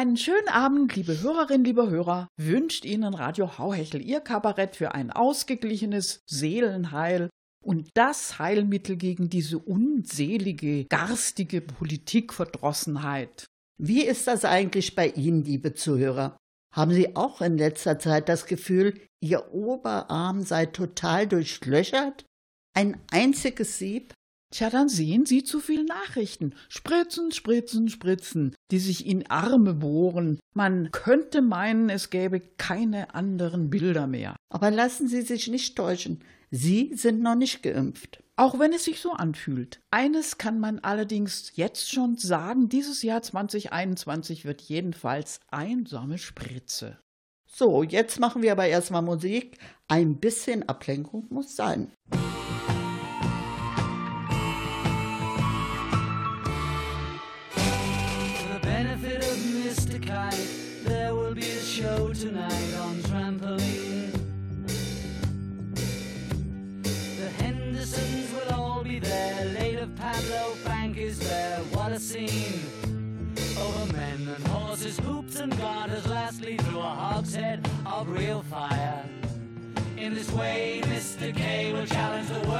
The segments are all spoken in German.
Einen schönen Abend, liebe Hörerinnen, liebe Hörer, wünscht Ihnen Radio Hauhechel Ihr Kabarett für ein ausgeglichenes Seelenheil und das Heilmittel gegen diese unselige, garstige Politikverdrossenheit. Wie ist das eigentlich bei Ihnen, liebe Zuhörer? Haben Sie auch in letzter Zeit das Gefühl, Ihr Oberarm sei total durchlöchert? Ein einziges Sieb? Tja, dann sehen Sie zu viel Nachrichten. Spritzen, spritzen, spritzen, die sich in Arme bohren. Man könnte meinen, es gäbe keine anderen Bilder mehr. Aber lassen Sie sich nicht täuschen. Sie sind noch nicht geimpft. Auch wenn es sich so anfühlt. Eines kann man allerdings jetzt schon sagen, dieses Jahr 2021 wird jedenfalls einsame Spritze. So, jetzt machen wir aber erstmal Musik. Ein bisschen Ablenkung muss sein. Show tonight on trampoline. The Hendersons will all be there. Later, Pablo Frank is there. What a scene! Over men and horses, hoops and garters. Lastly, through a hogshead of real fire. In this way, Mr. K will challenge the world.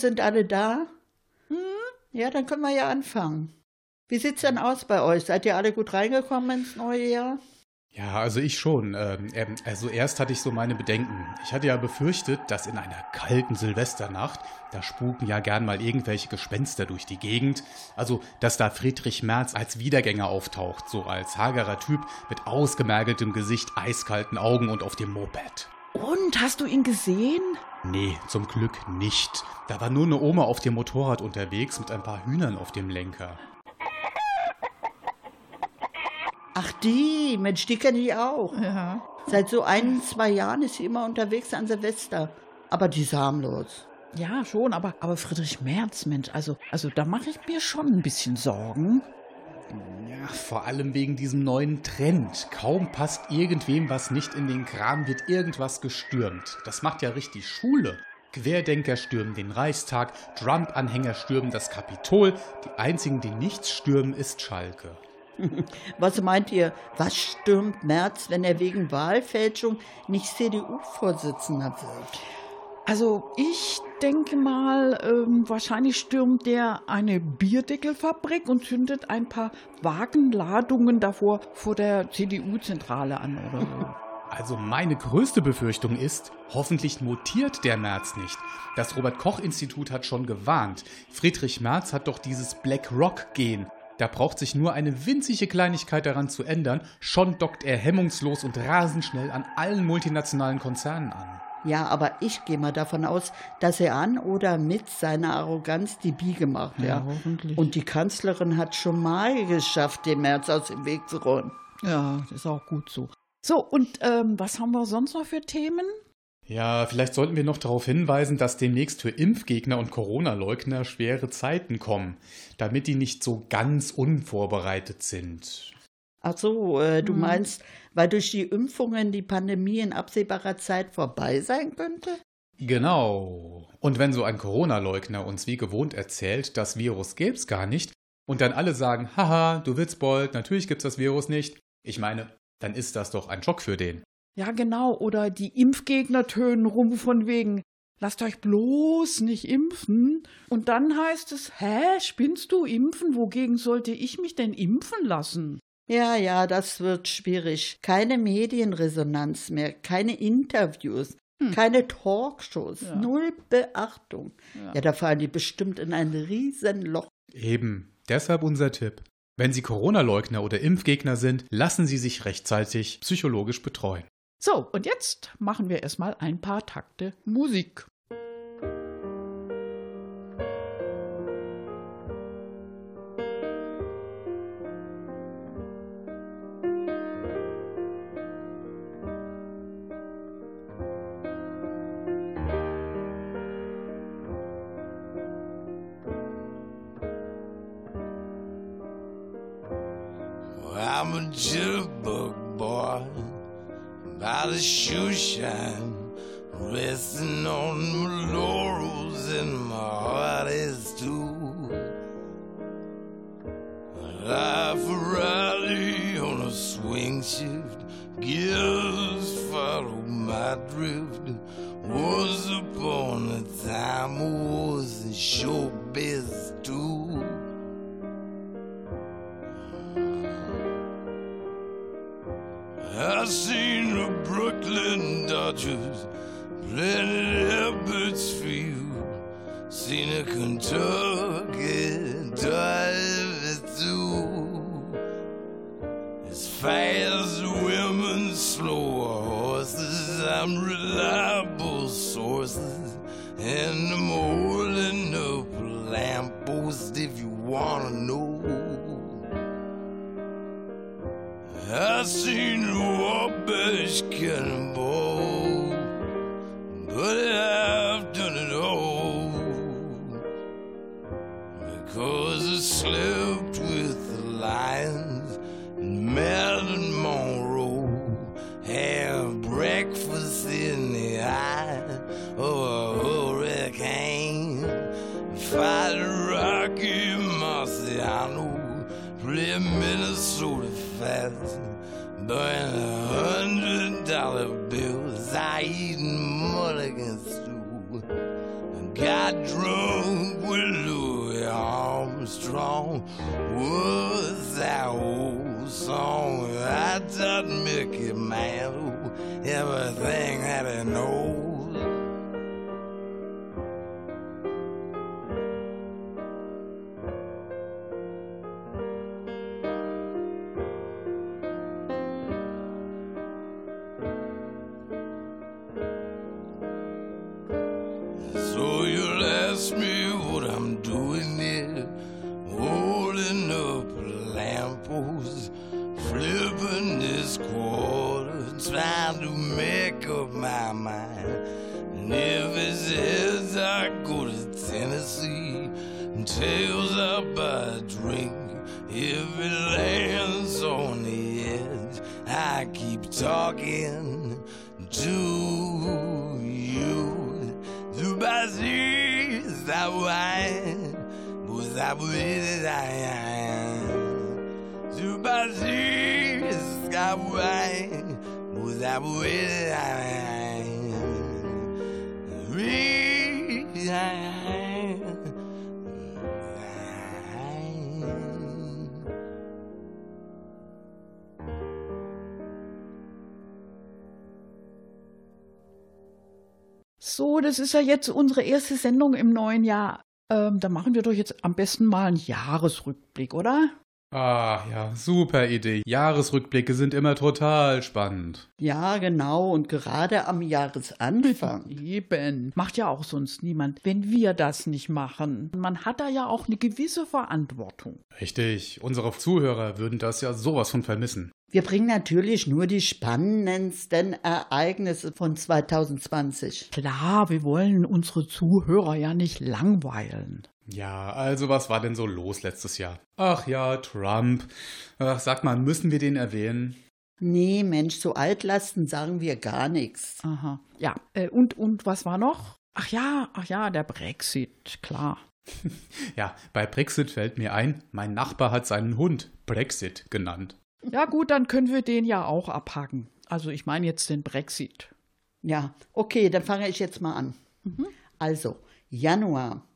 Sind alle da? Hm? Ja, dann können wir ja anfangen. Wie sieht's denn aus bei euch? Seid ihr alle gut reingekommen ins neue Jahr? Ja, also ich schon. Ähm, ähm, also erst hatte ich so meine Bedenken. Ich hatte ja befürchtet, dass in einer kalten Silvesternacht, da spuken ja gern mal irgendwelche Gespenster durch die Gegend. Also, dass da Friedrich Merz als Wiedergänger auftaucht, so als hagerer Typ mit ausgemergeltem Gesicht, eiskalten Augen und auf dem Moped. Und hast du ihn gesehen? Nee, zum Glück nicht. Da war nur eine Oma auf dem Motorrad unterwegs mit ein paar Hühnern auf dem Lenker. Ach die, Mensch, die kenne ich auch. Ja. Seit so ein, zwei Jahren ist sie immer unterwegs an Silvester. Aber die ist harmlos. Ja, schon, aber, aber Friedrich Merz, Mensch, also, also da mache ich mir schon ein bisschen Sorgen. Ja, vor allem wegen diesem neuen Trend. Kaum passt irgendwem was nicht in den Kram, wird irgendwas gestürmt. Das macht ja richtig Schule. Querdenker stürmen den Reichstag, Trump-Anhänger stürmen das Kapitol. Die einzigen, die nichts stürmen, ist Schalke. Was meint ihr, was stürmt Merz, wenn er wegen Wahlfälschung nicht CDU-Vorsitzender wird? Also ich denke mal, ähm, wahrscheinlich stürmt der eine Bierdeckelfabrik und zündet ein paar Wagenladungen davor vor der CDU-Zentrale an oder so. Also meine größte Befürchtung ist, hoffentlich mutiert der Merz nicht. Das Robert Koch Institut hat schon gewarnt. Friedrich Merz hat doch dieses Black Rock Gen. Da braucht sich nur eine winzige Kleinigkeit daran zu ändern, schon dockt er hemmungslos und rasend schnell an allen multinationalen Konzernen an. Ja, aber ich gehe mal davon aus, dass er an oder mit seiner Arroganz die Biege macht. Ja, Ja, hoffentlich. Und die Kanzlerin hat schon mal geschafft, den März aus dem Weg zu räumen. Ja, das ist auch gut so. So, und ähm, was haben wir sonst noch für Themen? Ja, vielleicht sollten wir noch darauf hinweisen, dass demnächst für Impfgegner und Corona-Leugner schwere Zeiten kommen, damit die nicht so ganz unvorbereitet sind. Ach so, äh, du Mhm. meinst, weil durch die Impfungen die Pandemie in absehbarer Zeit vorbei sein könnte? Genau. Und wenn so ein Corona-Leugner uns wie gewohnt erzählt, das Virus gäb's gar nicht, und dann alle sagen, haha, du Witzbold, natürlich gibt's das Virus nicht, ich meine, dann ist das doch ein Schock für den. Ja, genau. Oder die Impfgegner tönen rum von wegen, lasst euch bloß nicht impfen. Und dann heißt es, hä, spinnst du impfen? Wogegen sollte ich mich denn impfen lassen? Ja, ja, das wird schwierig. Keine Medienresonanz mehr, keine Interviews, keine Talkshows, Ja. null Beachtung. Ja. Ja. da fallen die bestimmt in ein Riesenloch. Eben, deshalb unser Tipp. Wenn Sie Corona-Leugner oder Impfgegner sind, lassen Sie sich rechtzeitig psychologisch betreuen. So, und jetzt machen wir erstmal ein paar Takte Musik. I'm a jitterbug boy, by the shoe shine, resting on my laurels, and my heart is too. Life a rally on a swing shift, gears follow my drift. Was upon a time was in showbiz Armstrong. Was that old song I taught Mickey Mantle everything that he knows. Das ist ja jetzt unsere erste Sendung im neuen Jahr. Ähm, da machen wir doch jetzt am besten mal einen Jahresrückblick, oder? Ah, ja, super Idee. Jahresrückblicke sind immer total spannend. Ja, genau. Und gerade am Jahresanfang. Eben. Macht ja auch sonst niemand, wenn wir das nicht machen. Man hat da ja auch eine gewisse Verantwortung. Richtig, unsere Zuhörer würden das ja sowas von vermissen. Wir bringen natürlich nur die spannendsten Ereignisse von 2020. Klar, wir wollen unsere Zuhörer ja nicht langweilen. Ja, also was war denn so los letztes Jahr? Ach ja, Trump. Ach, sag mal, müssen wir den erwähnen? Nee, Mensch, so Altlasten sagen wir gar nichts. Aha. Ja, äh, und, und was war noch? Ach ja, ach ja, der Brexit, klar. ja, bei Brexit fällt mir ein, mein Nachbar hat seinen Hund Brexit genannt. Ja gut, dann können wir den ja auch abhaken. Also ich meine jetzt den Brexit. Ja, okay, dann fange ich jetzt mal an. Mhm. Also, Januar.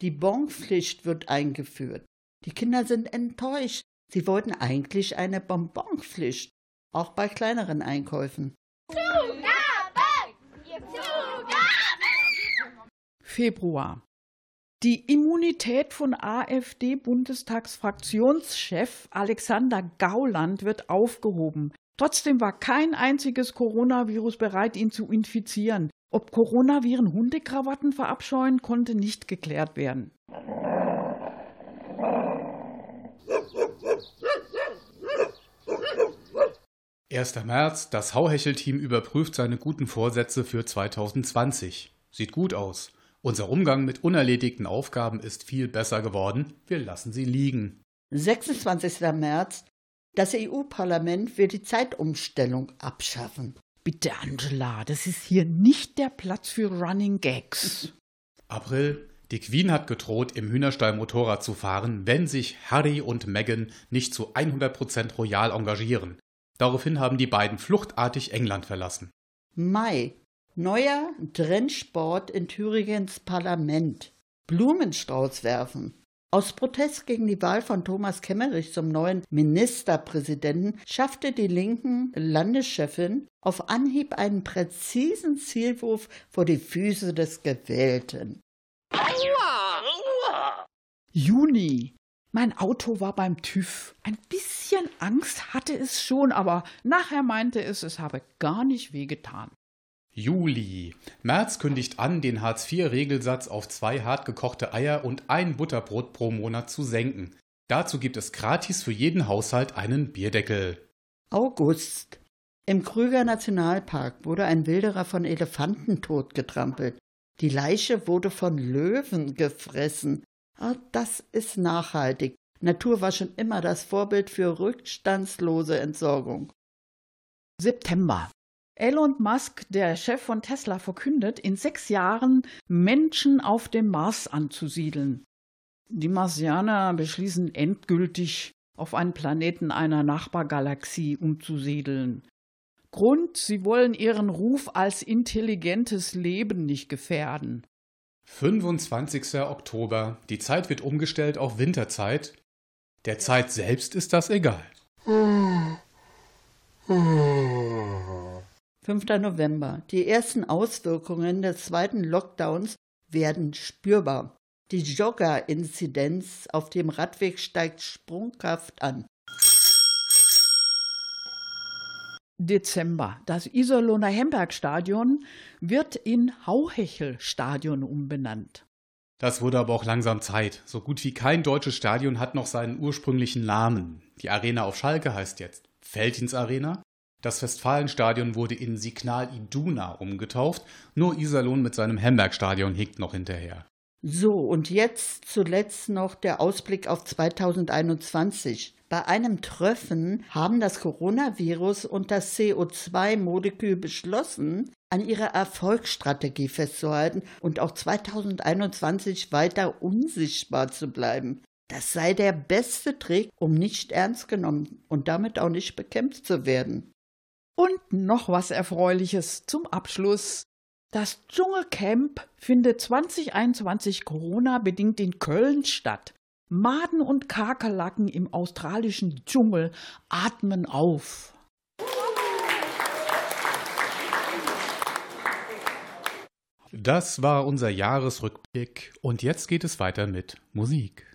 Die Bonpflicht wird eingeführt. Die Kinder sind enttäuscht. Sie wollten eigentlich eine Bonbonpflicht, auch bei kleineren Einkäufen. Februar. Die Immunität von AfD-Bundestagsfraktionschef Alexander Gauland wird aufgehoben. Trotzdem war kein einziges Coronavirus bereit, ihn zu infizieren. Ob Coronaviren Hundekrawatten verabscheuen, konnte nicht geklärt werden. Erster März, das Hauhechel-Team überprüft seine guten Vorsätze für 2020. Sieht gut aus. Unser Umgang mit unerledigten Aufgaben ist viel besser geworden. Wir lassen sie liegen. 26. März. Das EU-Parlament will die Zeitumstellung abschaffen. Bitte, Angela, das ist hier nicht der Platz für Running Gags. April. Die Queen hat gedroht, im Hühnerstall Motorrad zu fahren, wenn sich Harry und Meghan nicht zu 100% royal engagieren. Daraufhin haben die beiden fluchtartig England verlassen. Mai. Neuer Trendsport in Thüringens Parlament. Blumenstrauß werfen. Aus Protest gegen die Wahl von Thomas Kemmerich zum neuen Ministerpräsidenten schaffte die linken Landeschefin auf Anhieb einen präzisen Zielwurf vor die Füße des Gewählten. Juni. Mein Auto war beim TÜV. Ein bisschen Angst hatte es schon, aber nachher meinte es, es habe gar nicht wehgetan. Juli. März kündigt an, den Hartz-IV-Regelsatz auf zwei hart gekochte Eier und ein Butterbrot pro Monat zu senken. Dazu gibt es gratis für jeden Haushalt einen Bierdeckel. August. Im Krüger Nationalpark wurde ein Wilderer von Elefanten totgetrampelt. Die Leiche wurde von Löwen gefressen. Ah, das ist nachhaltig. Natur war schon immer das Vorbild für rückstandslose Entsorgung. September. Elon Musk, der Chef von Tesla, verkündet, in sechs Jahren Menschen auf dem Mars anzusiedeln. Die Marsianer beschließen endgültig, auf einen Planeten einer Nachbargalaxie umzusiedeln. Grund, sie wollen ihren Ruf als intelligentes Leben nicht gefährden. 25. Oktober. Die Zeit wird umgestellt auf Winterzeit. Der Zeit selbst ist das egal. 5. November. Die ersten Auswirkungen des zweiten Lockdowns werden spürbar. Die Jogger-Inzidenz auf dem Radweg steigt sprunghaft an. Dezember. Das Iserlohner Hemberg-Stadion wird in Hauhechel-Stadion umbenannt. Das wurde aber auch langsam Zeit. So gut wie kein deutsches Stadion hat noch seinen ursprünglichen Namen. Die Arena auf Schalke heißt jetzt Feldins Arena. Das Westfalenstadion wurde in Signal Iduna umgetauft. Nur Iserlohn mit seinem Hemberg-Stadion hinkt noch hinterher. So, und jetzt zuletzt noch der Ausblick auf 2021. Bei einem Treffen haben das Coronavirus und das CO2-Molekül beschlossen, an ihrer Erfolgsstrategie festzuhalten und auch 2021 weiter unsichtbar zu bleiben. Das sei der beste Trick, um nicht ernst genommen und damit auch nicht bekämpft zu werden. Und noch was Erfreuliches zum Abschluss. Das Dschungelcamp findet 2021 Corona-bedingt in Köln statt. Maden und Kakerlaken im australischen Dschungel atmen auf. Das war unser Jahresrückblick und jetzt geht es weiter mit Musik.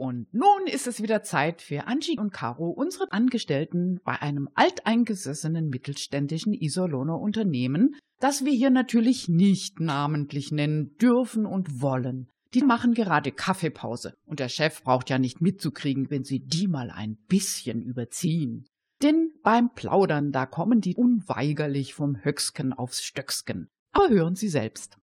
Und nun ist es wieder Zeit für Angie und Caro, unsere Angestellten bei einem alteingesessenen mittelständischen Iserlohner Unternehmen, das wir hier natürlich nicht namentlich nennen dürfen und wollen. Die machen gerade Kaffeepause und der Chef braucht ja nicht mitzukriegen, wenn sie die mal ein bisschen überziehen. Denn beim Plaudern, da kommen die unweigerlich vom Höcksken aufs Stöcksken. Aber hören Sie selbst.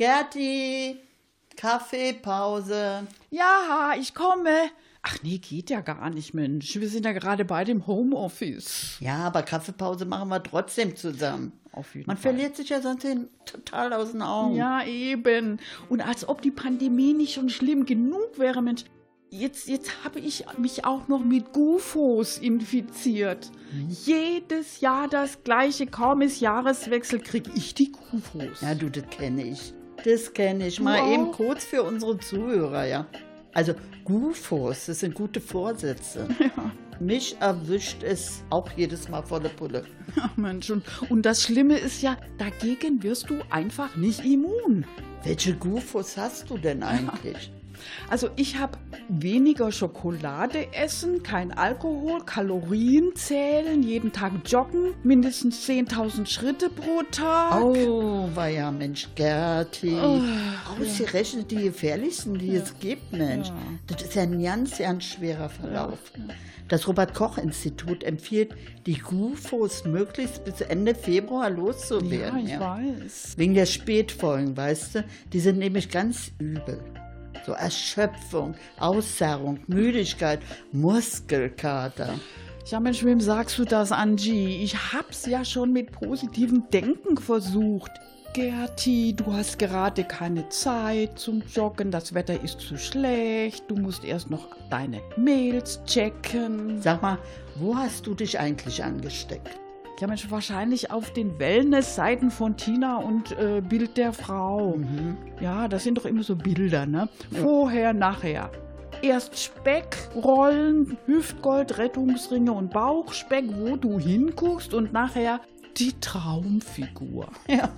Gerti, Kaffeepause. Ja, ich komme. Ach nee, geht ja gar nicht, Mensch. Wir sind ja gerade bei dem Homeoffice. Ja, aber Kaffeepause machen wir trotzdem zusammen. Auf jeden Man Fall. verliert sich ja sonst total aus den Augen. Ja, eben. Und als ob die Pandemie nicht schon schlimm genug wäre, Mensch. Jetzt, jetzt habe ich mich auch noch mit Gufos infiziert. Jedes Jahr das gleiche. Kaum ist Jahreswechsel, krieg ich die Gufos. Ja, du, das kenne ich. Das kenne ich. Mal Wow. eben kurz für unsere Zuhörer, ja. Also Gufos, das sind gute Vorsätze. Mich erwischt es auch jedes Mal vor der Pulle. Ach Mensch, und, und das Schlimme ist ja, dagegen wirst du einfach nicht immun. Welche Gufos hast du denn eigentlich? Also ich habe weniger Schokolade essen, kein Alkohol, Kalorien zählen, jeden Tag joggen, mindestens 10.000 Schritte pro Tag. Oh, war ja Mensch, Gerti. Ausgerechnet die gefährlichsten, die es gibt, Mensch. Das ist ja ein ganz, ganz schwerer Verlauf. Das Robert-Koch-Institut empfiehlt, die Gufos möglichst bis Ende Februar ja, loszuwerden. ich weiß. Wegen der Spätfolgen, weißt du? Die sind nämlich ganz übel. So Erschöpfung, Auszerrung, Müdigkeit, Muskelkater. Ja Mensch, wem sagst du das, Angie? Ich hab's ja schon mit positivem Denken versucht. Gerti, du hast gerade keine Zeit zum Joggen, das Wetter ist zu schlecht, du musst erst noch deine Mails checken. Sag mal, wo hast du dich eigentlich angesteckt? Ja, Mensch, wahrscheinlich auf den Wellness-Seiten von Tina und äh, Bild der Frau. Ja, das sind doch immer so Bilder, ne? Vorher, nachher. Erst Speck, Rollen, Hüftgold, Rettungsringe und Bauchspeck, wo du hinguckst und nachher die Traumfigur. Ja.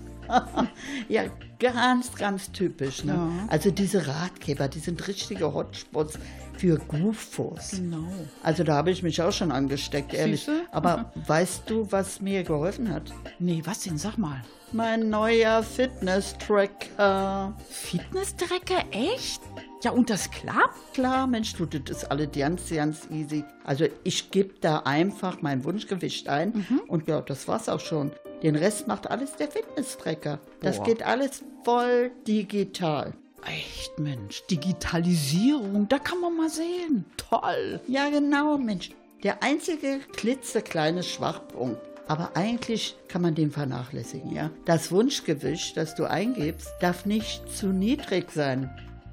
Ja, ganz, ganz typisch. Ne? Ja. Also diese Ratgeber, die sind richtige Hotspots für Gufos. Genau. Also da habe ich mich auch schon angesteckt, ehrlich. Siehste? Aber weißt du, was mir geholfen hat? Nee, was denn? Sag mal. Mein neuer Fitness-Tracker. Fitness-Tracker? Echt? Ja, und das klappt? Klar, Mensch, du, das ist alles ganz, ganz easy. Also ich gebe da einfach mein Wunschgewicht ein und ja, das war's auch schon. Den Rest macht alles der Fitness-Tracker. Das Boah. geht alles voll digital. Echt, Mensch. Digitalisierung, da kann man mal sehen. Toll. Ja, genau, Mensch. Der einzige klitzekleine Schwachpunkt. Aber eigentlich kann man den vernachlässigen, ja. Das Wunschgewicht, das du eingibst, darf nicht zu niedrig sein.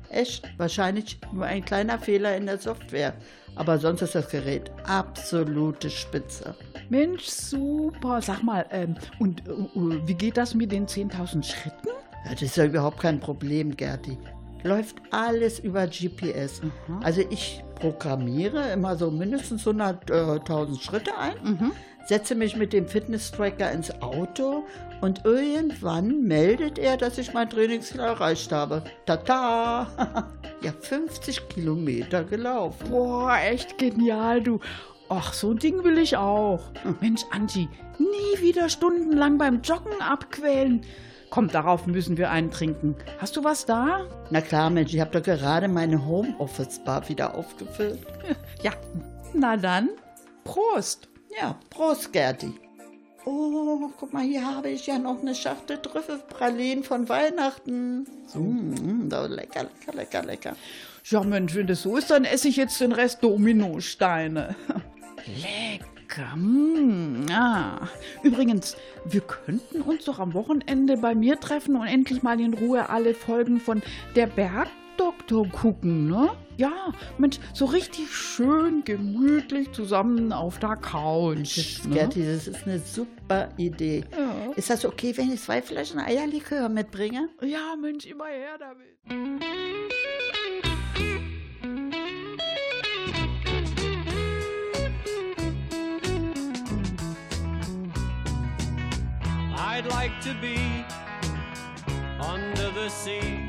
Echt, wahrscheinlich nur ein kleiner Fehler in der Software. Aber sonst ist das Gerät absolute Spitze. Mensch, super. Sag mal, ähm, und äh, äh, wie geht das mit den 10.000 Schritten? Ja, das ist ja überhaupt kein Problem, Gerti. Läuft alles über GPS. Also ich programmiere immer so mindestens 100.000 Schritte ein, setze mich mit dem Fitness-Tracker ins Auto und irgendwann meldet er, dass ich mein Trainingsziel erreicht habe. Tata! ja, 50 Kilometer gelaufen. Boah, echt genial, du. Ach, so ein Ding will ich auch. Mensch, Angie, nie wieder stundenlang beim Joggen abquälen. Komm, darauf müssen wir einen trinken. Hast du was da? Na klar, Mensch, ich habe doch gerade meine Homeoffice-Bar wieder aufgefüllt. Ja, na dann, Prost. Ja, Prost, Gerti. Oh, guck mal, hier habe ich ja noch eine Schachtel Trüffelpralinen von Weihnachten. Mm, so lecker, lecker, lecker, lecker. Ja, Mensch, wenn das so ist, dann esse ich jetzt den Rest Dominosteine. Lecker. Mm, ah. Übrigens, wir könnten uns doch am Wochenende bei mir treffen und endlich mal in Ruhe alle Folgen von Der Bergdoktor gucken, ne? Ja, Mensch, so richtig schön gemütlich zusammen auf der Couch. Ne? Gerti, das ist eine super Idee. Ja. Ist das okay, wenn ich zwei Flaschen Eierlikör mitbringe? ja, Mensch, immer her damit. I'd like to be under the sea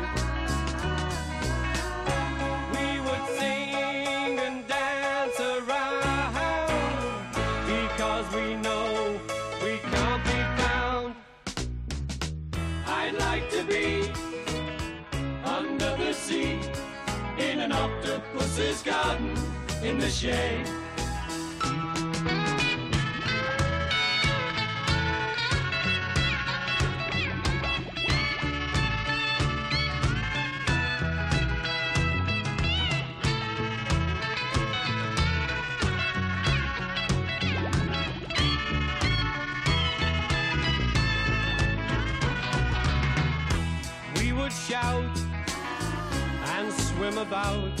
Octopus's garden in the shade. we would shout and swim about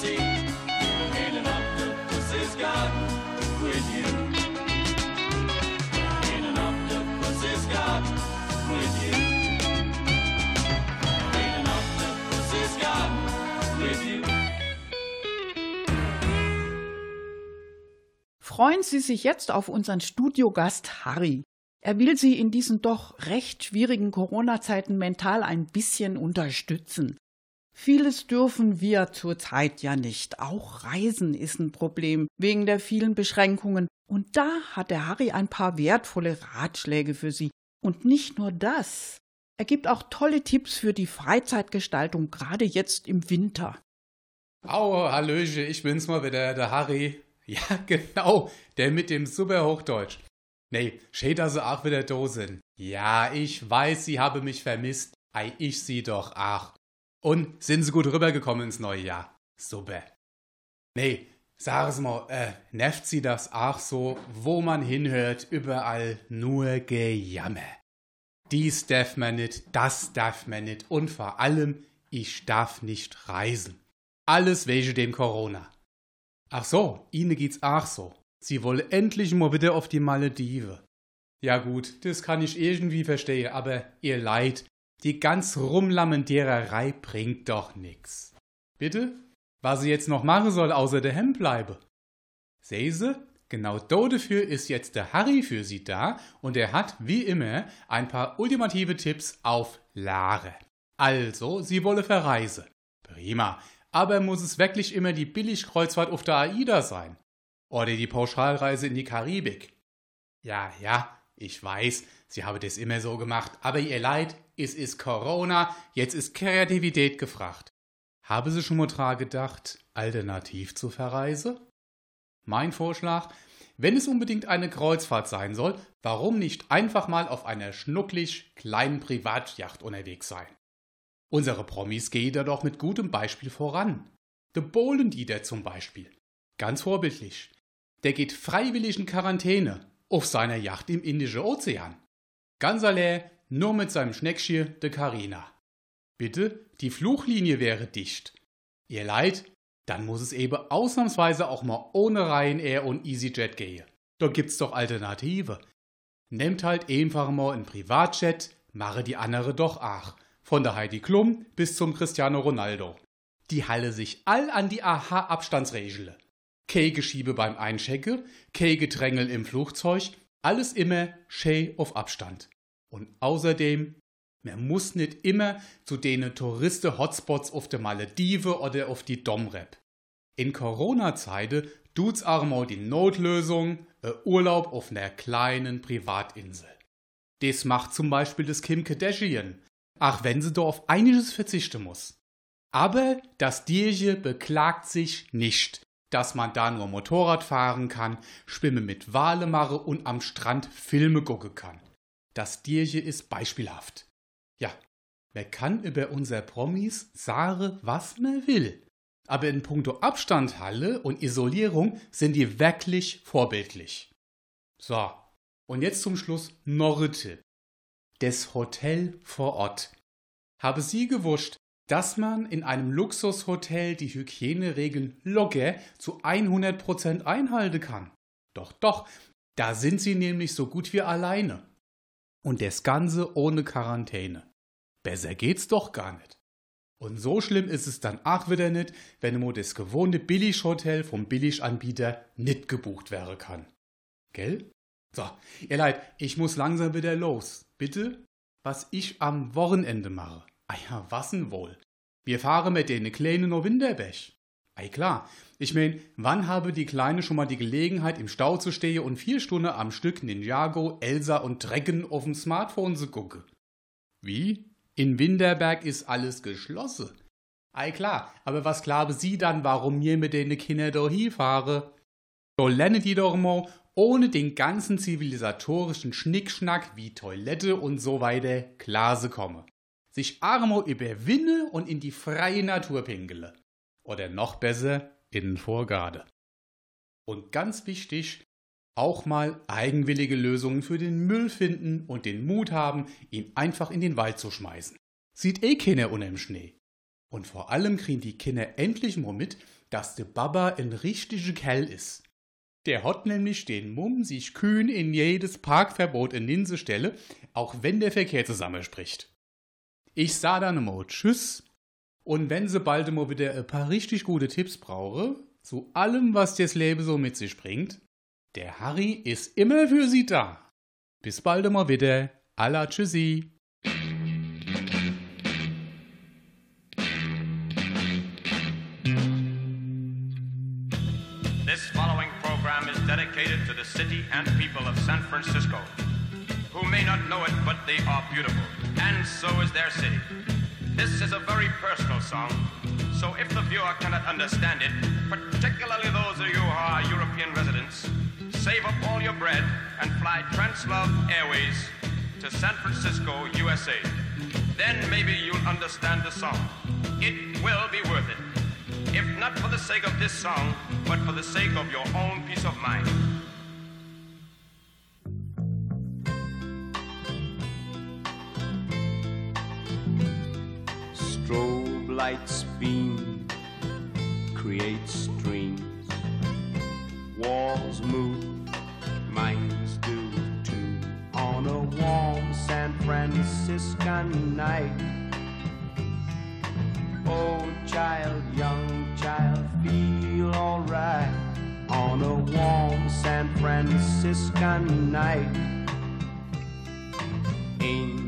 the sea in an octopus's garden with you. In an octopus's garden with you. In an octopus's garden with you. Freuen Sie sich jetzt auf unseren Studiogast Harry. Er will Sie in diesen doch recht schwierigen Corona-Zeiten mental ein bisschen unterstützen. Vieles dürfen wir zurzeit ja nicht. Auch Reisen ist ein Problem wegen der vielen Beschränkungen. Und da hat der Harry ein paar wertvolle Ratschläge für Sie. Und nicht nur das. Er gibt auch tolle Tipps für die Freizeitgestaltung, gerade jetzt im Winter. Au, Hallöche, ich bin's mal wieder, der Harry. Ja, genau, der mit dem super Hochdeutsch. Nee, schön, dass Sie auch wieder da sind. Ja, ich weiß, Sie haben mich vermisst. Ei, ich Sie doch auch. Und sind Sie gut rübergekommen ins neue Jahr? Super. Nee, sagen Sie mal, äh, nervt Sie das auch so, wo man hinhört, überall nur Gejammer? Dies darf man nicht, das darf man nicht und vor allem, ich darf nicht reisen. Alles wegen dem Corona. Ach so, Ihnen geht's auch so. Sie wollen endlich mal wieder auf die Maledive. Ja gut, das kann ich irgendwie verstehen, aber ihr Leid, die ganz Rumlamentiererei bringt doch nix. Bitte? Was sie jetzt noch machen soll, außer der Hemd bleibe? Sehen Sie, genau dafür ist jetzt der Harry für Sie da und er hat, wie immer, ein paar ultimative Tipps auf Lare. Also, Sie wolle verreise. Prima. Aber muss es wirklich immer die Billigkreuzfahrt auf der AIDA sein? Oder die Pauschalreise in die Karibik? Ja, ja, ich weiß, Sie haben das immer so gemacht, aber Ihr Leid, es ist Corona, jetzt ist Kreativität gefragt. Haben Sie schon mal dran gedacht, alternativ zu verreise? Mein Vorschlag, wenn es unbedingt eine Kreuzfahrt sein soll, warum nicht einfach mal auf einer schnucklig kleinen Privatjacht unterwegs sein? Unsere Promis gehen da doch mit gutem Beispiel voran. The Bolendieter zum Beispiel. Ganz vorbildlich. Der geht freiwillig in Quarantäne auf seiner Yacht im Indischen Ozean. Ganz allein, nur mit seinem Schneckschir de Carina. Bitte, die Fluchlinie wäre dicht. Ihr Leid, dann muss es eben ausnahmsweise auch mal ohne Ryanair und EasyJet gehen. Da gibt's doch Alternative. Nehmt halt einfach mal ein Privatjet, mache die andere doch auch. Von der Heidi Klum bis zum Cristiano Ronaldo. Die halle sich all an die AHA-Abstandsregel. Kei Geschiebe beim Einchecken, Kei Gedrängel im Flugzeug, alles immer schä auf Abstand. Und außerdem, man muss nicht immer zu denen Touristen-Hotspots auf der Maledive oder auf die Domrep. In Corona-Zeiten tut's mal die Notlösung, ein Urlaub auf einer kleinen Privatinsel. Das macht zum Beispiel das Kim Kardashian, ach wenn sie da auf einiges verzichten muss. Aber das Dierche beklagt sich nicht, dass man da nur Motorrad fahren kann, Schwimmen mit Wale mache und am Strand Filme gucken kann. Das Dierche ist beispielhaft. Ja, man kann über unser Promis sagen, was man will. Aber in puncto Abstandhalle und Isolierung sind die wirklich vorbildlich. So, und jetzt zum Schluss Tipp. Das Hotel vor Ort. Habe Sie gewusst, dass man in einem Luxushotel die Hygieneregeln locker zu 100% einhalten kann. Doch, doch, da sind sie nämlich so gut wie alleine. Und das Ganze ohne Quarantäne. Besser geht's doch gar nicht. Und so schlimm ist es dann auch wieder nicht, wenn nur das gewohnte Billighotel vom Billiganbieter nicht gebucht werden kann. Gell? So, ihr Leid, ich muss langsam wieder los. Bitte? Was ich am Wochenende mache. Ah ja, was denn wohl? Wir fahren mit denen Kleinen noch Winterbech. Ei klar, ich mein, wann habe die Kleine schon mal die Gelegenheit, im Stau zu stehen und vier Stunden am Stück Ninjago, Elsa und Drecken auf dem Smartphone zu gucken? Wie? In Winterberg ist alles geschlossen. Ei klar, aber was glaube Sie dann, warum mir mit den Kindern da hinfahre? So lernen die doch mal, ohne den ganzen zivilisatorischen Schnickschnack wie Toilette und so weiter klar komme. Sich Armo überwinne und in die freie Natur pinkele. Oder noch besser, in den Vorgarde. Und ganz wichtig, auch mal eigenwillige Lösungen für den Müll finden und den Mut haben, ihn einfach in den Wald zu schmeißen. Sieht eh keiner unter dem Schnee. Und vor allem kriegen die Kinder endlich mal mit, dass der Baba ein richtiger Kerl ist. Der hat nämlich den Mumm, sich kühn in jedes Parkverbot in Linse stelle, auch wenn der Verkehr zusammenspricht. Ich sah dann mal Tschüss und wenn sie bald mal wieder ein paar richtig gute Tipps brauche, zu allem, was das Leben so mit sich bringt, der Harry ist immer für Sie da. Bis bald mal wieder. Alla Tschüssi. This following program is dedicated to the city and people of San Francisco, who may not know it, but they are beautiful, and so is their city. This is a very personal song, so if the viewer cannot understand it, particularly those of you who are European residents, save up all your bread and fly Translove Airways to San Francisco, USA. Then maybe you'll understand the song. It will be worth it. If not for the sake of this song, but for the sake of your own peace of mind. Strobe lights beam, create streams. Walls move, minds do too. On a warm San Franciscan night. Old child, young child, feel alright. On a warm San Franciscan night. Angels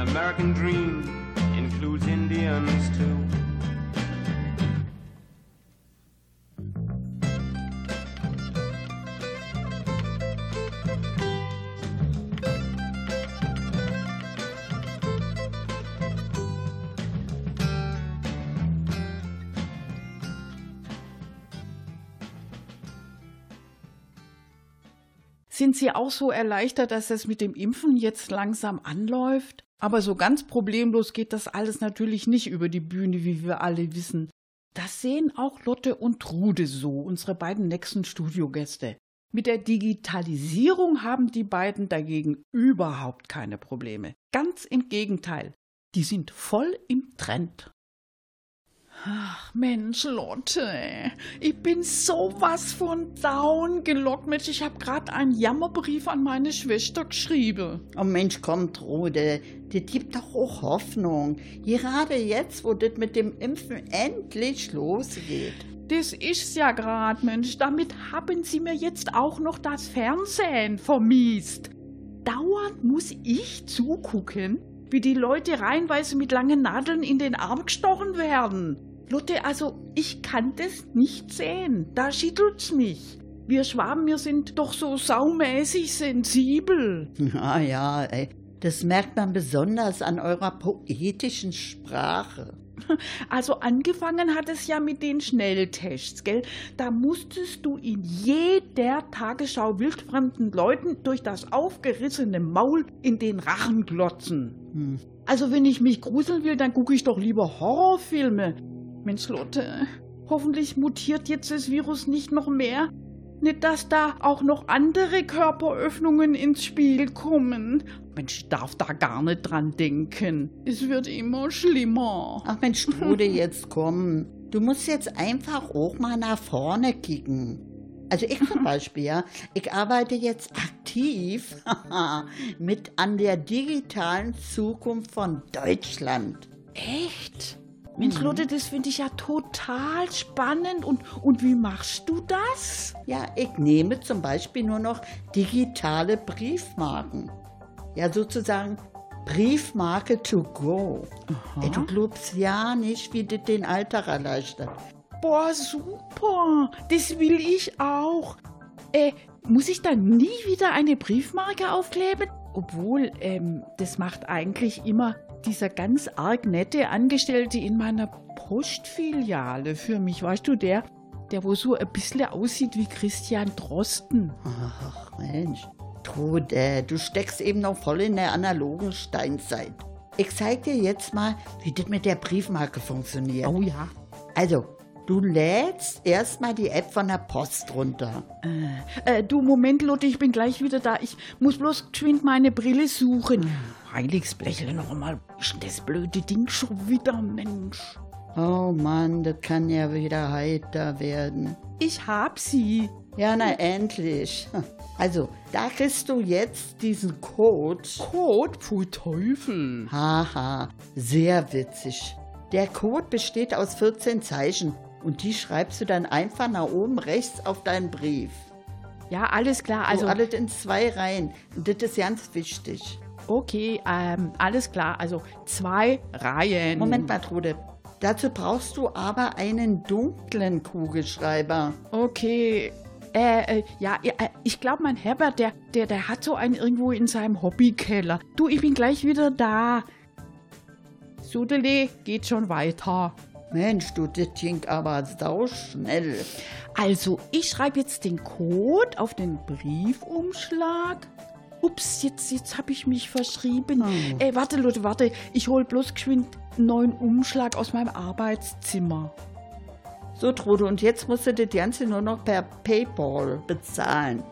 American dream includes Indians too. Sind Sie auch so erleichtert, dass es mit dem Impfen jetzt langsam anläuft? Aber so ganz problemlos geht das alles natürlich nicht über die Bühne, wie wir alle wissen. Das sehen auch Lotte und Trude so, unsere beiden nächsten Studiogäste. Mit der Digitalisierung haben die beiden dagegen überhaupt keine Probleme. Ganz im Gegenteil, die sind voll im Trend. Ach Mensch, Lotte, ich bin sowas von down gelockt. Mensch, ich habe gerade einen Jammerbrief an meine Schwester geschrieben. Oh Mensch, komm, Trude, das gibt doch auch Hoffnung. Gerade jetzt, wo das mit dem Impfen endlich losgeht. Das ist's ja grad, Mensch. Damit haben sie mir jetzt auch noch das Fernsehen vermiest. Dauernd muss ich zugucken, wie die Leute reihenweise mit langen Nadeln in den Arm gestochen werden. Lotte, also ich kann das nicht sehen. Da schüttelt's mich. Wir Schwaben, wir sind doch so saumäßig sensibel. Ah ja, ey, das merkt man besonders an eurer poetischen Sprache. Also angefangen hat es ja mit den Schnelltests, gell? Da musstest du in jeder Tagesschau wildfremden Leuten durch das aufgerissene Maul in den Rachen glotzen. Hm. Also wenn ich mich gruseln will, dann gucke ich doch lieber Horrorfilme. Mensch, Lotte, hoffentlich mutiert jetzt das Virus nicht noch mehr. Nicht, dass da auch noch andere Körperöffnungen ins Spiel kommen. Mensch, ich darf da gar nicht dran denken. Es wird immer schlimmer. Ach Mensch, Trude, jetzt komm. Du musst jetzt einfach auch mal nach vorne kicken. Also ich zum Beispiel, ja, ich arbeite jetzt aktiv mit an der digitalen Zukunft von Deutschland. Echt? Mensch, Lotte, das finde ich ja total spannend. Und, und wie machst du das? Ja, ich nehme zum Beispiel nur noch digitale Briefmarken. Ja, sozusagen Briefmarke to go. Ey, du glaubst ja nicht, wie das den Alltag erleichtert. Boah, super. Das will ich auch. Äh, muss ich dann nie wieder eine Briefmarke aufkleben? Obwohl, ähm, das macht eigentlich immer dieser ganz arg nette Angestellte in meiner Postfiliale für mich. Weißt du, der, der wo so ein bisschen aussieht wie Christian Drosten. Ach Mensch, Trude, du steckst eben noch voll in der analogen Steinzeit. Ich zeig dir jetzt mal, wie das mit der Briefmarke funktioniert. Oh ja. Also, du lädst erstmal die App von der Post runter. Äh, du, Moment, Lotte, ich bin gleich wieder da. Ich muss bloß geschwind meine Brille suchen. Heiliges Blechle noch einmal. Das blöde Ding schon wieder, Mensch? Oh Mann, das kann ja wieder heiter werden. Ich hab sie. Ja, na endlich. Also, da kriegst du jetzt diesen Code. Code? Pfui Teufel. Haha, sehr witzig. Der Code besteht aus 14 Zeichen und die schreibst du dann einfach nach oben rechts auf deinen Brief. Ja, alles klar. Also Also, alles in zwei Reihen. Und das ist ganz wichtig. okay, ähm, alles klar. Also, zwei Reihen. Moment mal, Trude. Dazu brauchst du aber einen dunklen Kugelschreiber. Okay. Äh, äh, ja, ja, äh, ich glaube, mein Herbert, der, der, der hat so einen irgendwo in seinem Hobbykeller. Du, ich bin gleich wieder da. Sudele, geht schon weiter. Mensch, du, das ging aber sauschnell. Also, ich schreibe jetzt den Code auf den Briefumschlag. Ups, jetzt, jetzt habe ich mich verschrieben. Oh. Ey, warte, Leute, warte. Ich hol bloß geschwind einen neuen Umschlag aus meinem Arbeitszimmer. So, Trude, und jetzt musst du das Ganze nur noch per Paypal bezahlen.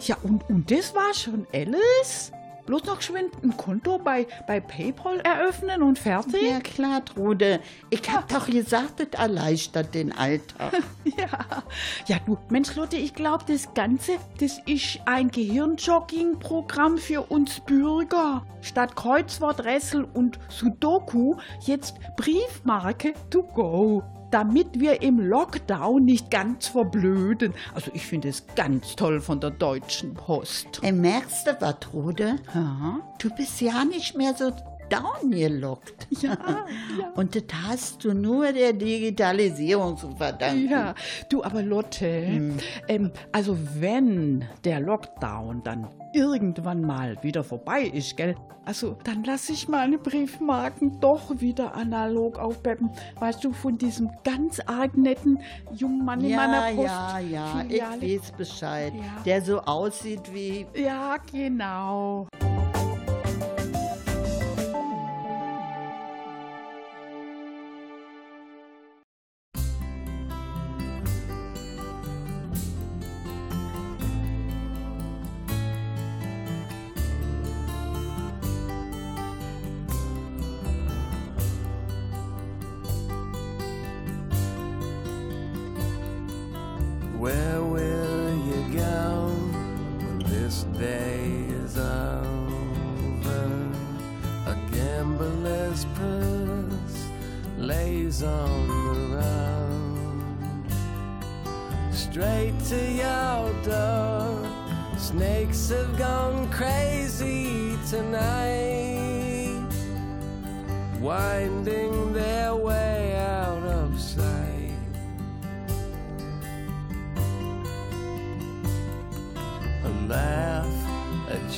Ja, und, und das war schon alles? Bloß noch geschwind ein Konto bei, bei PayPal eröffnen und fertig? Ja, klar, Trude. Ich hab doch gesagt, das erleichtert den Alltag. Ja, ja du, Mensch, Lotte, ich glaube, das Ganze, das ist ein Gehirnjogging-Programm für uns Bürger. Statt Kreuzworträtsel und Sudoku jetzt Briefmarke to go. Damit wir im Lockdown nicht ganz verblöden. Also ich finde es ganz toll von der Deutschen Post. Ey, merkst du was, Trude? Ja? Du bist ja nicht mehr so Lockdown gelockt. Ja, ja. Und das hast du nur der Digitalisierung zu verdanken. Ja, du, aber Lotte, ähm, also wenn der Lockdown dann irgendwann mal wieder vorbei ist, gell, also dann lasse ich meine Briefmarken doch wieder analog aufpeppen. Weißt du, von diesem ganz arg netten jungen Mann in Ja, meiner Post. ja, ja, ich Filiale. weiß Bescheid. Ja. Der so aussieht wie Ja, genau.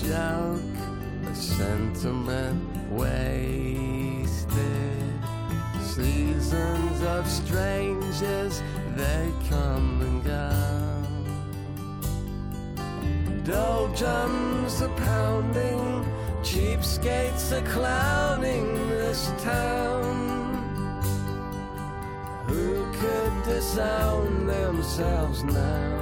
Joke, a sentiment wasted. Seasons of strangers, they come and go. Doldrums are pounding, cheapskates are clowning this town. Who could disown themselves now?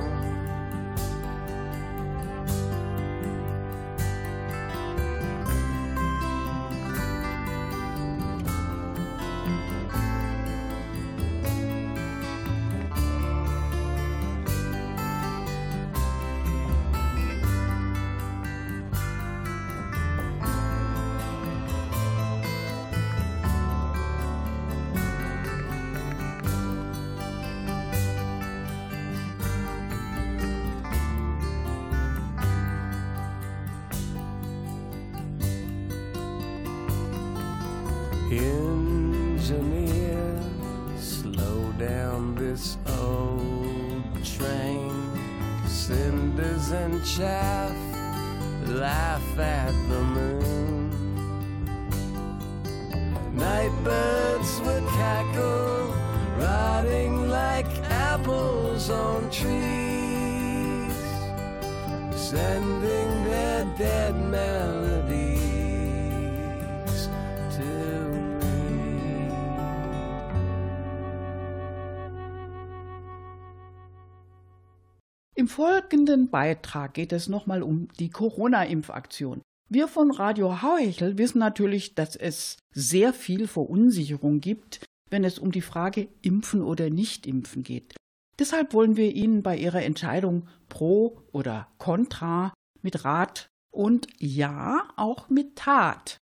Im folgenden Beitrag geht es nochmal um die Corona-Impfaktion. Wir von Radio Hauhechel wissen natürlich, dass es sehr viel Verunsicherung gibt, wenn es um die Frage impfen oder nicht impfen geht. Deshalb wollen wir Ihnen bei Ihrer Entscheidung pro oder contra mit Rat und ja auch mit Tat,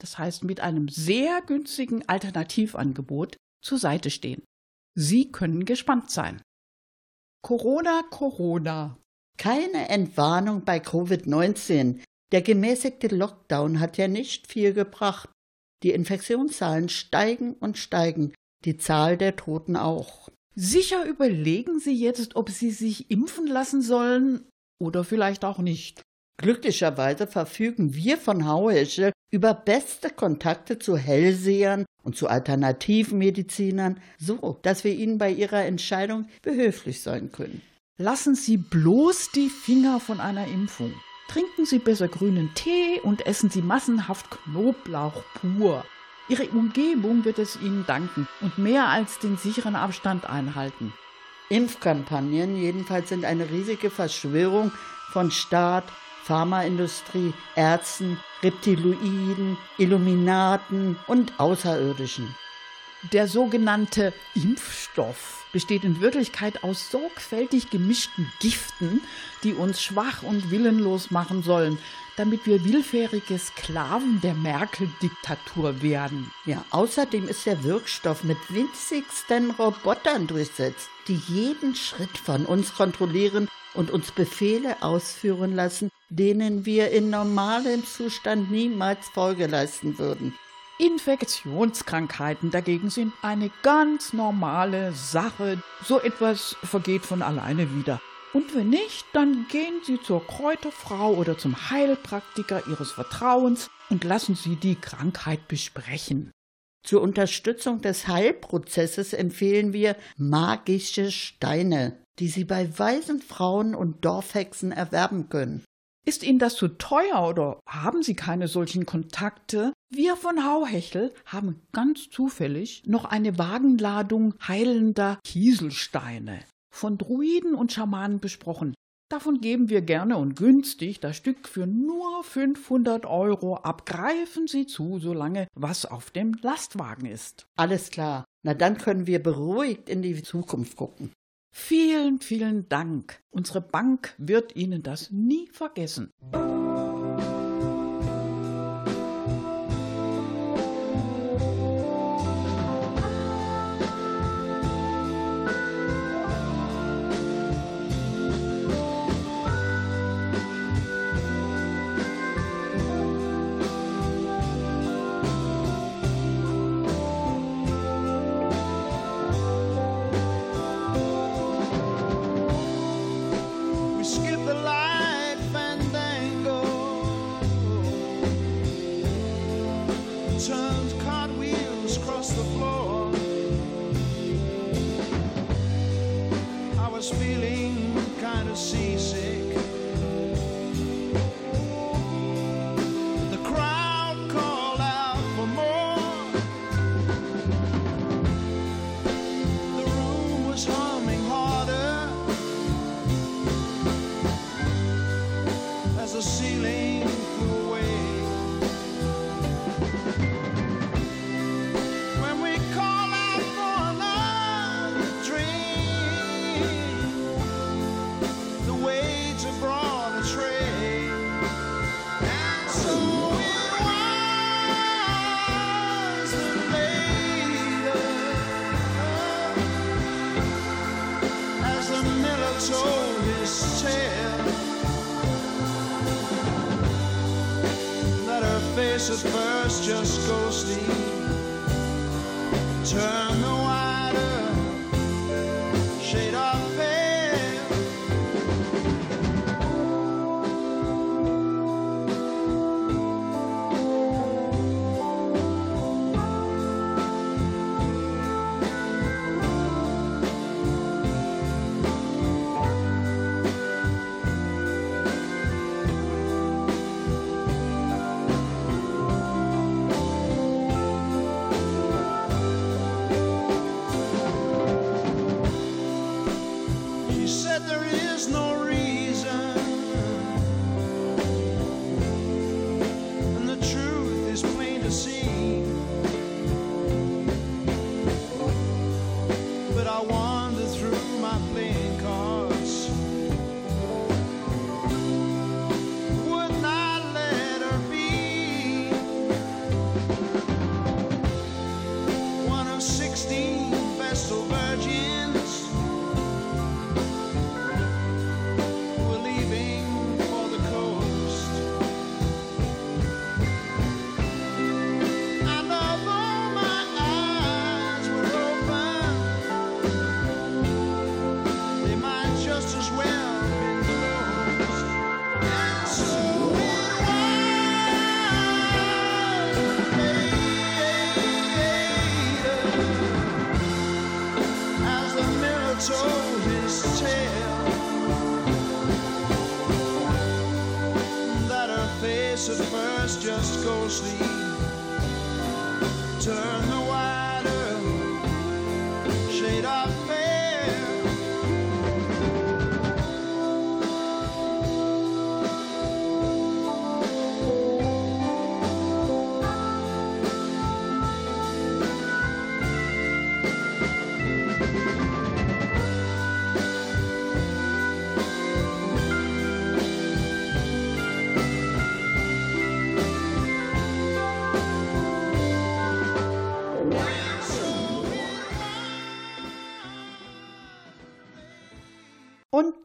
das heißt mit einem sehr günstigen Alternativangebot zur Seite stehen. Sie können gespannt sein. Corona, Corona. keine Entwarnung bei Covid-19. Der gemäßigte Lockdown hat ja nicht viel gebracht. Die Infektionszahlen steigen und steigen, die Zahl der Toten auch. Sicher überlegen Sie jetzt, ob Sie sich impfen lassen sollen oder vielleicht auch nicht. Glücklicherweise verfügen wir von Hauesche über beste Kontakte zu Hellsehern und zu Alternativmedizinern, so dass wir Ihnen bei Ihrer Entscheidung behilflich sein können. Lassen Sie bloß die Finger von einer Impfung. Trinken Sie besser grünen Tee und essen Sie massenhaft Knoblauch pur. Ihre Umgebung wird es Ihnen danken und mehr als den sicheren Abstand einhalten. Impfkampagnen jedenfalls sind eine riesige Verschwörung von Staat, Pharmaindustrie, Ärzten, Reptiloiden, Illuminaten und Außerirdischen. Der sogenannte Impfstoff besteht in Wirklichkeit aus sorgfältig gemischten Giften, die uns schwach und willenlos machen sollen, damit wir willfährige Sklaven der Merkel-Diktatur werden. Ja, außerdem ist der Wirkstoff mit winzigsten Robotern durchsetzt, die jeden Schritt von uns kontrollieren und uns Befehle ausführen lassen, denen wir in normalem Zustand niemals Folge leisten würden. Infektionskrankheiten dagegen sind eine ganz normale Sache. So etwas vergeht von alleine wieder. Und wenn nicht, dann gehen Sie zur Kräuterfrau oder zum Heilpraktiker Ihres Vertrauens und lassen Sie die Krankheit besprechen. Zur Unterstützung des Heilprozesses empfehlen wir magische Steine, die Sie bei weisen Frauen und Dorfhexen erwerben können. Ist Ihnen das zu teuer oder haben Sie keine solchen Kontakte? Wir von Hauhechel haben ganz zufällig noch eine Wagenladung heilender Kieselsteine von Druiden und Schamanen besprochen. Davon geben wir gerne und günstig das Stück für nur 500 Euro ab. Greifen Sie zu, solange was auf dem Lastwagen ist. Alles klar. Na dann können wir beruhigt in die Zukunft gucken. Vielen, vielen Dank. Unsere Bank wird Ihnen das nie vergessen. Tennessee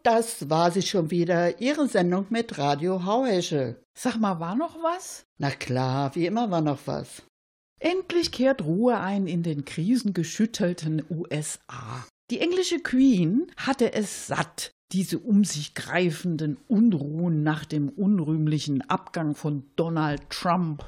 das war sie schon wieder, Ihre Sendung mit Radio Hauheschel. Sag mal, war noch was? Na klar, wie immer war noch was. Endlich kehrt Ruhe ein in den krisengeschüttelten USA. Die englische Queen hatte es satt, diese um sich greifenden Unruhen nach dem unrühmlichen Abgang von Donald Trump.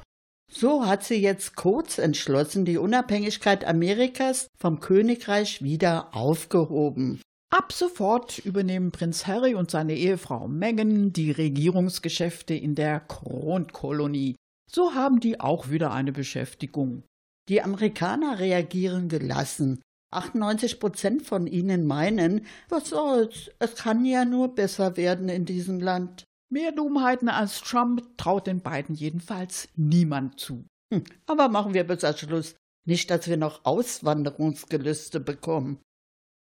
So hat sie jetzt kurz entschlossen die Unabhängigkeit Amerikas vom Königreich wieder aufgehoben. Ab sofort übernehmen Prinz Harry und seine Ehefrau Meghan die Regierungsgeschäfte in der Kronkolonie. So haben die auch wieder eine Beschäftigung. Die Amerikaner reagieren gelassen. 98 Prozent von ihnen meinen, was soll's, es kann ja nur besser werden in diesem Land. Mehr Dummheiten als Trump traut den beiden jedenfalls niemand zu. Hm, aber machen wir besser Schluss. Nicht, dass wir noch Auswanderungsgelüste bekommen.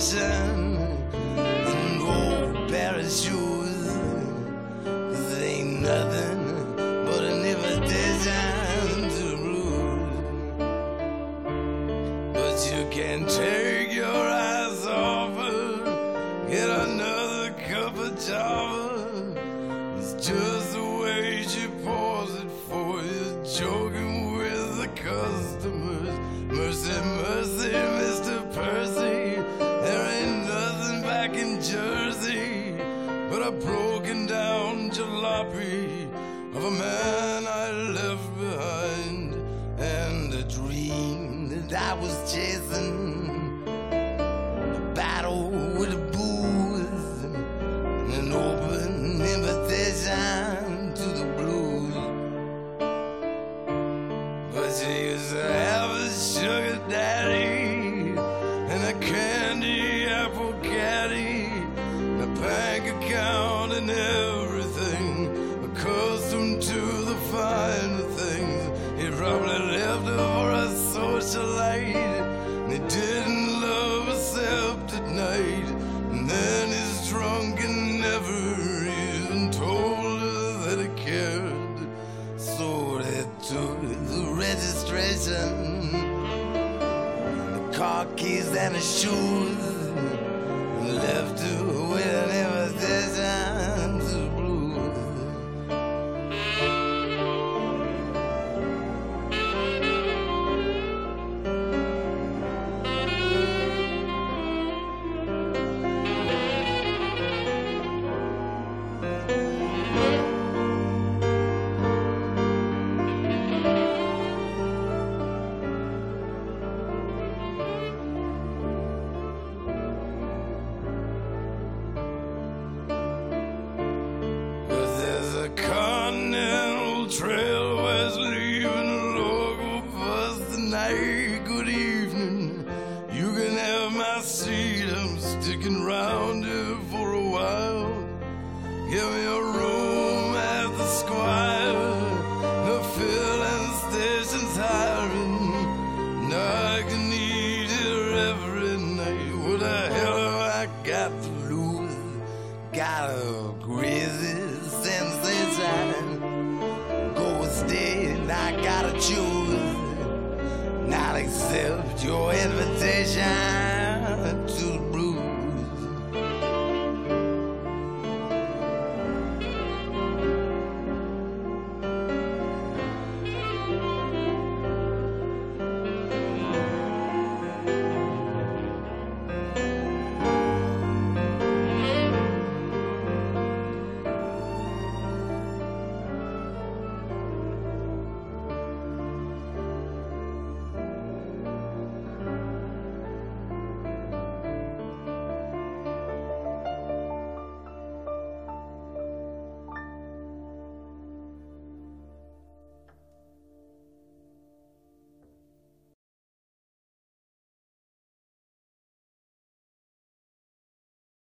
poison